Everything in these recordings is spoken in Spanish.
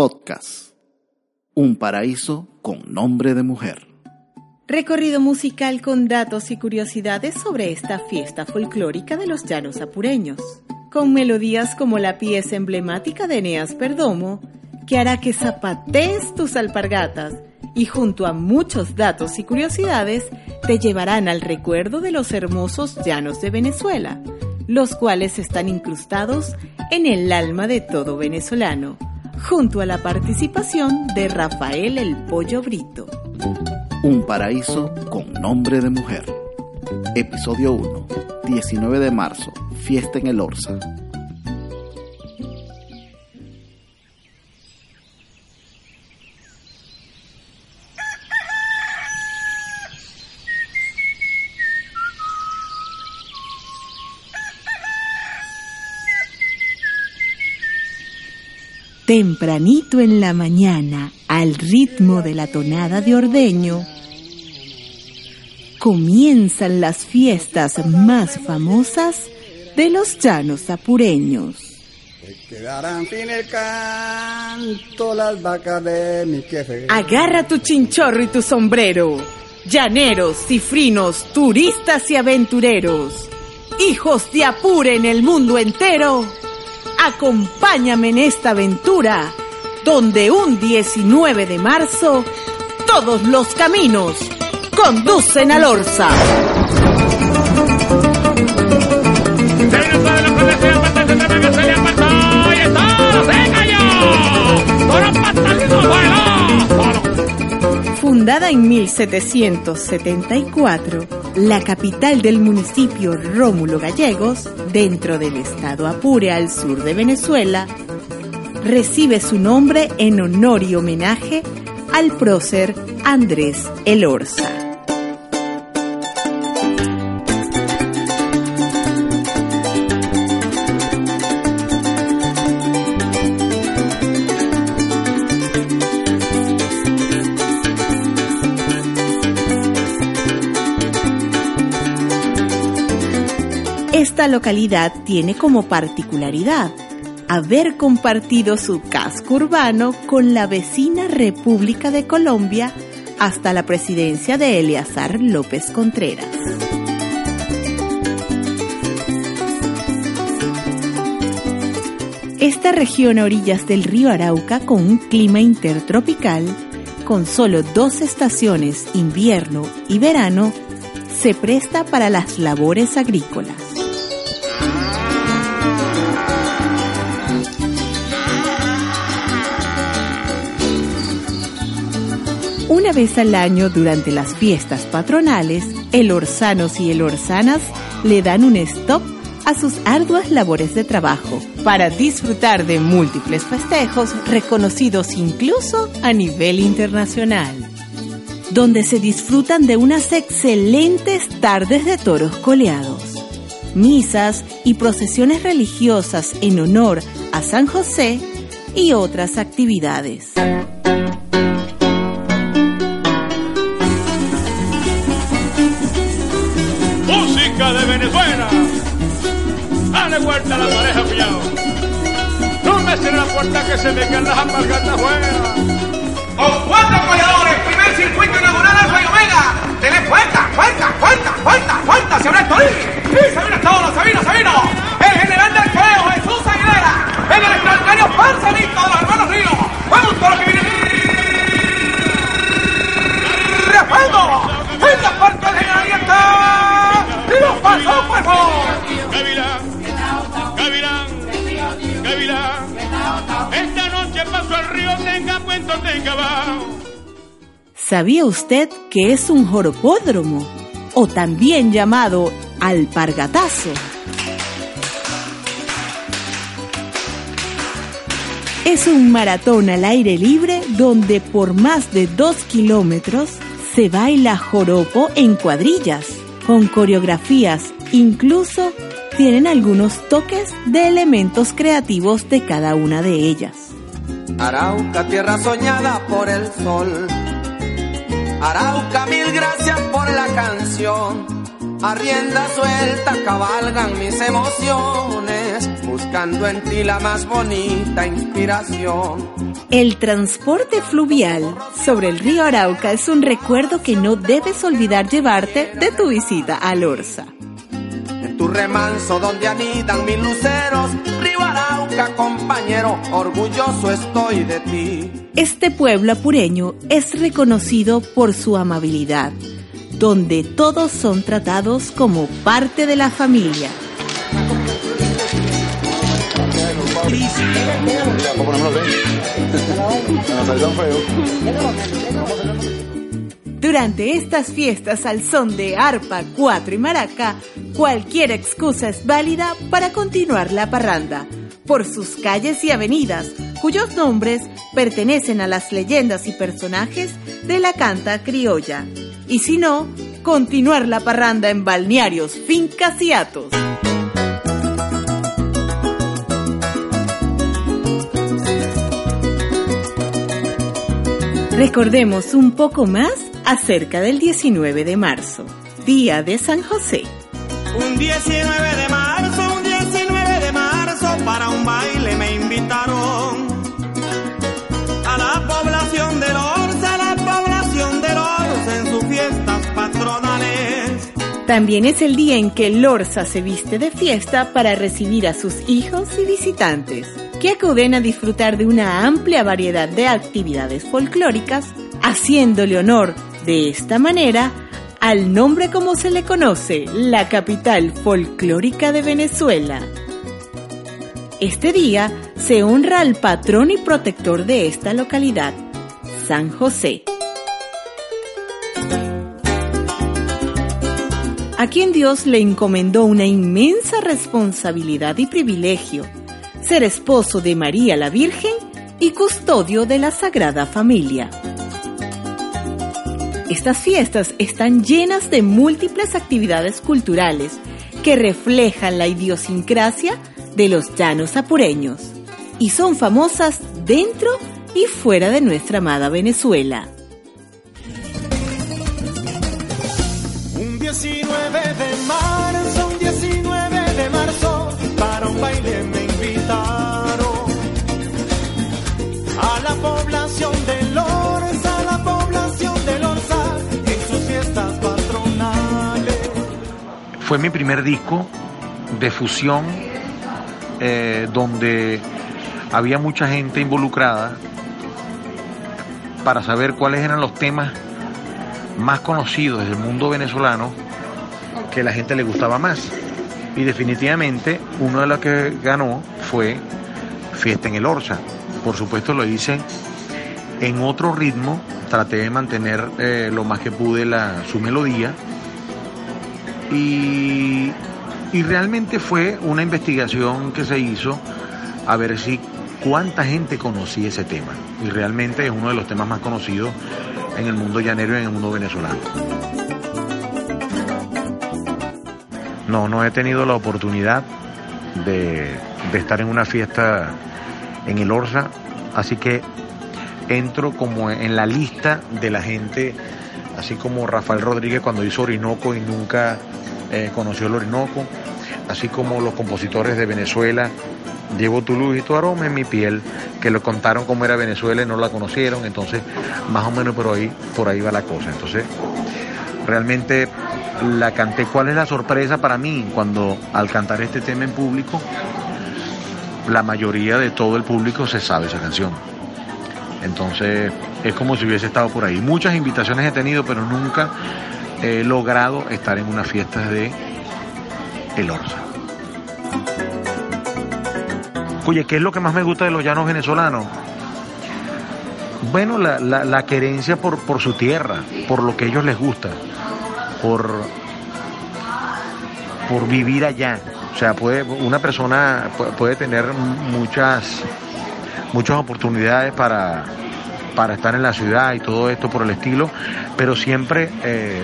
Podcast. Un paraíso con nombre de mujer. Recorrido musical con datos y curiosidades sobre esta fiesta folclórica de los llanos apureños, con melodías como la pieza emblemática de Eneas Perdomo, que hará que zapatees tus alpargatas y junto a muchos datos y curiosidades te llevarán al recuerdo de los hermosos llanos de Venezuela, los cuales están incrustados en el alma de todo venezolano, junto a la participación de Rafael el Pollo Brito. Un paraíso con nombre de mujer. Episodio 1, 19 de marzo, fiesta en el Orsa. Tempranito en la mañana, al ritmo de la tonada de ordeño, comienzan las fiestas más famosas de los llanos apureños. Quedarán sin el canto las vacas de mi queje. Agarra tu chinchorro y tu sombrero, llaneros, cifrinos, turistas y aventureros, hijos de Apure en el mundo entero. Acompáñame en esta aventura, donde un 19 de marzo todos los caminos conducen al Orsa. Fundada en 1774, la capital del municipio Rómulo Gallegos, dentro del estado Apure al sur de Venezuela, recibe su nombre en honor y homenaje al prócer Andrés Elorza. Localidad tiene como particularidad haber compartido su casco urbano con la vecina República de Colombia hasta la presidencia de Eleazar López Contreras. Esta región a orillas del río Arauca con un clima intertropical, con solo dos estaciones, invierno y verano, se presta para las labores agrícolas. Una vez al año durante las fiestas patronales, el Orsanos y el Orsanas le dan un stop a sus arduas labores de trabajo para disfrutar de múltiples festejos reconocidos incluso a nivel internacional, donde se disfrutan de unas excelentes tardes de toros coleados, misas y procesiones religiosas en honor a San José y otras actividades. Dale vuelta a la pareja, cuñado. No me cierre la puerta que se me quedan las alpargatas afuera. Con cuatro apoyadores, primer circuito inaugural Alfa y Omega. Dele fuerza, fuerza, fuerza, fuerza, fuerza. Se abre el. Sí, se viene todo, se vino. El general del creo, Jesús Aguilera. El extraordinario pancelito de los hermanos Ríos. Vamos por lo que viene. ¡Respaldo! ¿Sabía usted que es un joropódromo o también llamado alpargatazo? Es un maratón al aire libre donde por más de dos kilómetros se baila joropo en cuadrillas, con coreografías, incluso tienen algunos toques de elementos creativos de cada una de ellas. Arauca, tierra soñada por el sol. Arauca, mil gracias por la canción. A suelta cabalgan mis emociones, buscando en ti la más bonita inspiración. El transporte fluvial sobre el río Arauca es un recuerdo que no debes olvidar llevarte de tu visita a Lorza. Remanso donde anidan mis luceros, río Arauca compañero, orgulloso estoy de ti. Este pueblo apureño es reconocido por su amabilidad donde todos son tratados como parte de la familia. Durante estas fiestas al son de arpa, cuatro y maraca, cualquier excusa es válida para continuar la parranda por sus calles y avenidas, cuyos nombres pertenecen a las leyendas y personajes de la canta criolla y si no, continuar la parranda en balnearios, fincas y atos. Recordemos un poco más acerca del 19 de marzo, Día de San José. Un 19 de marzo, un 19 de marzo, para un baile me invitaron a la población de los También es el día en que Lorza se viste de fiesta para recibir a sus hijos y visitantes, que acuden a disfrutar de una amplia variedad de actividades folclóricas, haciéndole honor de esta manera al nombre como se le conoce, la capital folclórica de Venezuela. Este día se honra al patrón y protector de esta localidad, San José. a quien Dios le encomendó una inmensa responsabilidad y privilegio, ser esposo de María la Virgen y custodio de la Sagrada Familia. Estas fiestas están llenas de múltiples actividades culturales que reflejan la idiosincrasia de los llanos apureños y son famosas dentro y fuera de nuestra amada Venezuela. 19 de marzo, Fue mi primer disco de fusión eh, donde había mucha gente involucrada para saber cuáles eran los temas más conocidos del mundo venezolano que la gente le gustaba más. Y definitivamente uno de los que ganó fue Fiesta en el Orsa. Por supuesto lo hice en otro ritmo, traté de mantener eh, lo más que pude la, su melodía y, y realmente fue una investigación que se hizo a ver si cuánta gente conocía ese tema. Y realmente es uno de los temas más conocidos en el mundo llanero y en el mundo venezolano. No, no he tenido la oportunidad de, estar en una fiesta en el Orsa, así que entro como en la lista de la gente, así como Rafael Rodríguez cuando hizo Orinoco y nunca eh, conoció el Orinoco, así como los compositores de Venezuela, Llevo tu luz y tu aroma en mi piel, que lo contaron cómo era Venezuela y no la conocieron, entonces más o menos por ahí, por ahí va la cosa. Entonces, realmente la canté. ¿Cuál es la sorpresa para mí cuando al cantar este tema en público, la mayoría de todo el público se sabe esa canción? Entonces es como si hubiese estado por ahí. Muchas invitaciones he tenido, pero nunca he logrado estar en una fiesta de El Orsa. Oye, ¿qué es lo que más me gusta de los llanos venezolanos? Bueno, la, la, querencia por, por su tierra, por lo que a ellos les gusta por, por vivir allá. O sea, puede, una persona puede tener muchas, muchas oportunidades para, para estar en la ciudad y todo esto por el estilo, pero siempre eh,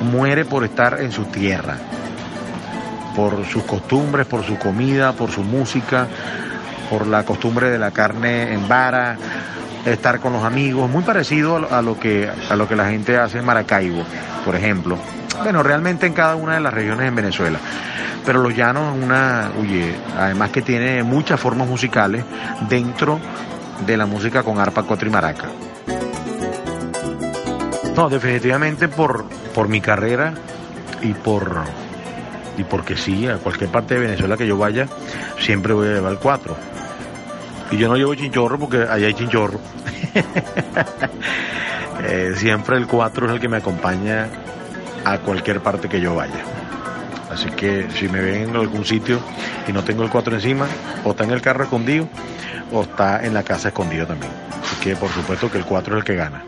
muere por estar en su tierra, por sus costumbres, por su comida, por su música, por la costumbre de la carne en vara, estar con los amigos, muy parecido a lo que, a lo que la gente hace en Maracaibo, por ejemplo. Bueno, realmente en cada una de las regiones en Venezuela. Pero Los Llanos una, oye, además que tiene muchas formas musicales dentro de la música con arpa, cuatro y maraca. No, definitivamente por, por mi carrera y por y porque sí, a cualquier parte de Venezuela que yo vaya, siempre voy a llevar el 4. Y yo no llevo chinchorro porque allá hay chinchorro. Eh, siempre el 4 es el que me acompaña a cualquier parte que yo vaya. Así que si me ven en algún sitio y no tengo el 4 encima, o está en el carro escondido, o está en la casa escondido también. Así que por supuesto que el 4 es el que gana.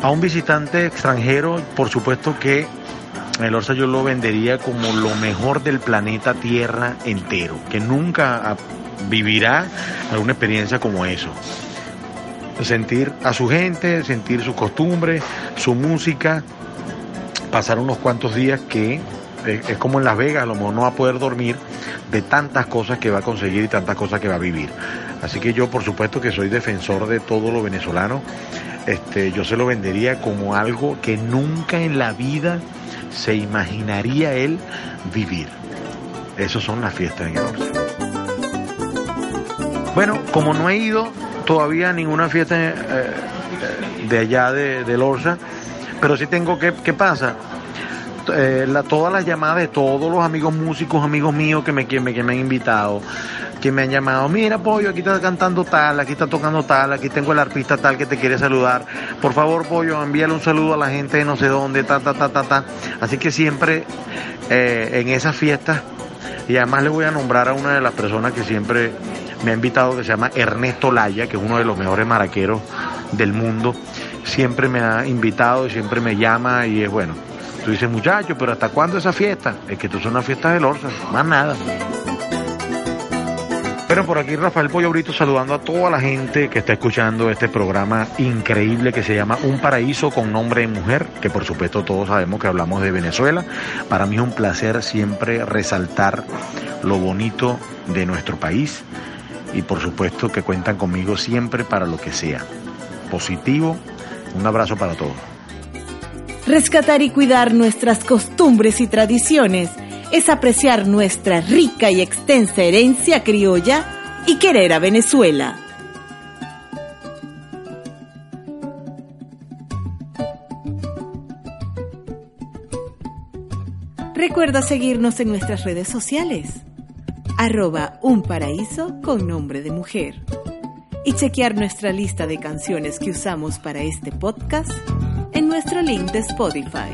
A un visitante extranjero, por supuesto que el Orsa yo lo vendería como lo mejor del planeta Tierra entero, que nunca vivirá alguna experiencia como eso. Sentir a su gente, sentir su costumbre, su música, pasar unos cuantos días que es como en Las Vegas, a lo mejor no va a poder dormir de tantas cosas que va a conseguir y tantas cosas que va a vivir. Así que yo por supuesto que soy defensor de todo lo venezolano, este, yo se lo vendería como algo que nunca en la vida se imaginaría él vivir. Esas son las fiestas en el. Bueno, como no he ido todavía a ninguna fiesta eh, de allá de, del Orsa, pero sí tengo que, ¿qué pasa? Eh, la, todas las llamadas de todos los amigos músicos, amigos míos que me, que me, que me han invitado, que me han llamado, mira Pollo, aquí está cantando tal, aquí está tocando tal, aquí tengo el artista tal que te quiere saludar. Por favor, Pollo, envíale un saludo a la gente de no sé dónde, ta, ta, ta, ta, ta. Así que siempre eh, en esas fiestas, y además le voy a nombrar a una de las personas que siempre me ha invitado, que se llama Ernesto Laya, que es uno de los mejores maraqueros del mundo. Siempre me ha invitado siempre me llama y es bueno. Tú dices, muchacho, pero ¿hasta cuándo esa fiesta? Es que tú son una fiesta del Orsa, más nada. Bueno, por aquí Rafael Pollo Brito saludando a toda la gente que está escuchando este programa increíble que se llama Un Paraíso con nombre de mujer, que por supuesto todos sabemos que hablamos de Venezuela. Para mí es un placer siempre resaltar lo bonito de nuestro país y por supuesto que cuentan conmigo siempre para lo que sea. Positivo, un abrazo para todos. Rescatar y cuidar nuestras costumbres y tradiciones es apreciar nuestra rica y extensa herencia criolla y querer a Venezuela. Recuerda seguirnos en nuestras redes sociales, arroba un paraíso con nombre de mujer, y chequear nuestra lista de canciones que usamos para este podcast en nuestro link de Spotify.